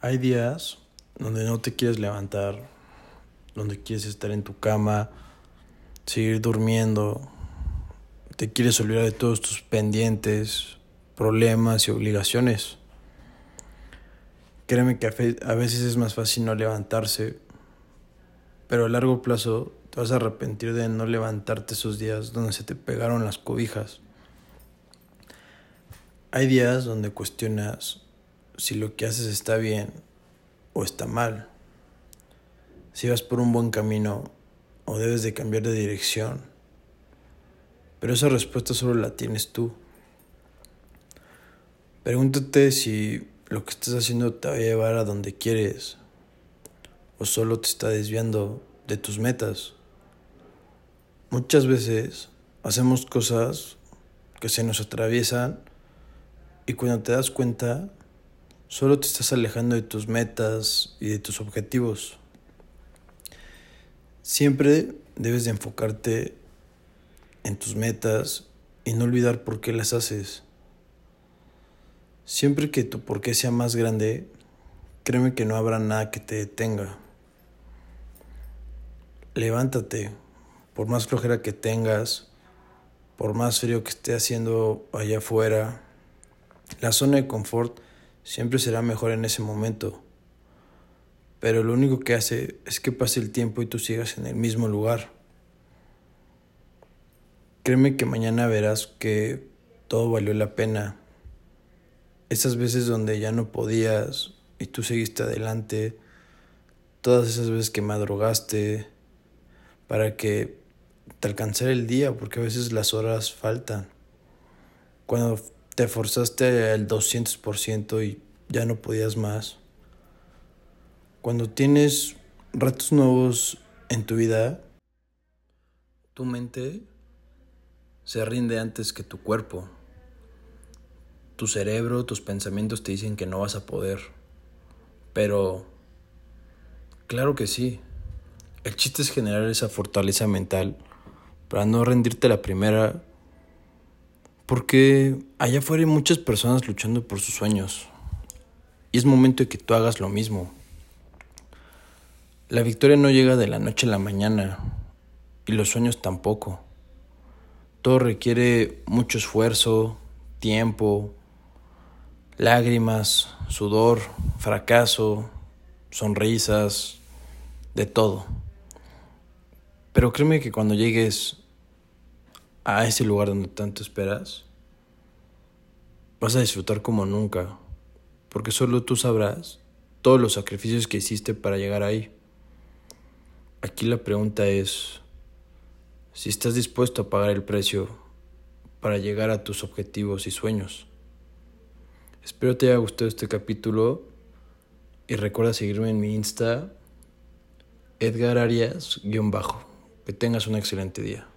Hay días donde no te quieres levantar, donde quieres estar en tu cama, seguir durmiendo, te quieres olvidar de todos tus pendientes, problemas y obligaciones. Créeme que a veces es más fácil no levantarse, pero a largo plazo te vas a arrepentir de no levantarte esos días donde se te pegaron las cobijas. Hay días donde cuestionas si lo que haces está bien o está mal, si vas por un buen camino o debes de cambiar de dirección. Pero esa respuesta solo la tienes tú. Pregúntate si lo que estás haciendo te va a llevar a donde quieres o solo te está desviando de tus metas. Muchas veces hacemos cosas que se nos atraviesan y cuando te das cuenta Solo te estás alejando de tus metas y de tus objetivos. Siempre debes de enfocarte en tus metas y no olvidar por qué las haces. Siempre que tu por qué sea más grande, créeme que no habrá nada que te detenga. Levántate, por más flojera que tengas, por más frío que esté haciendo allá afuera. La zona de confort siempre será mejor en ese momento. Pero lo único que hace es que pase el tiempo y tú sigas en el mismo lugar. Créeme que mañana verás que todo valió la pena. Esas veces donde ya no podías y tú seguiste adelante, todas esas veces que madrugaste para que te alcanzara el día, porque a veces las horas faltan. Cuando te forzaste al 200% y ya no podías más. Cuando tienes retos nuevos en tu vida, tu mente se rinde antes que tu cuerpo. Tu cerebro, tus pensamientos te dicen que no vas a poder. Pero, claro que sí. El chiste es generar esa fortaleza mental para no rendirte la primera porque allá afuera hay muchas personas luchando por sus sueños. Y es momento de que tú hagas lo mismo. La victoria no llega de la noche a la mañana. Y los sueños tampoco. Todo requiere mucho esfuerzo, tiempo, lágrimas, sudor, fracaso, sonrisas, de todo. Pero créeme que cuando llegues a ese lugar donde tanto esperas, vas a disfrutar como nunca, porque solo tú sabrás todos los sacrificios que hiciste para llegar ahí. Aquí la pregunta es si estás dispuesto a pagar el precio para llegar a tus objetivos y sueños. Espero te haya gustado este capítulo y recuerda seguirme en mi Insta, Edgar Arias-bajo. Que tengas un excelente día.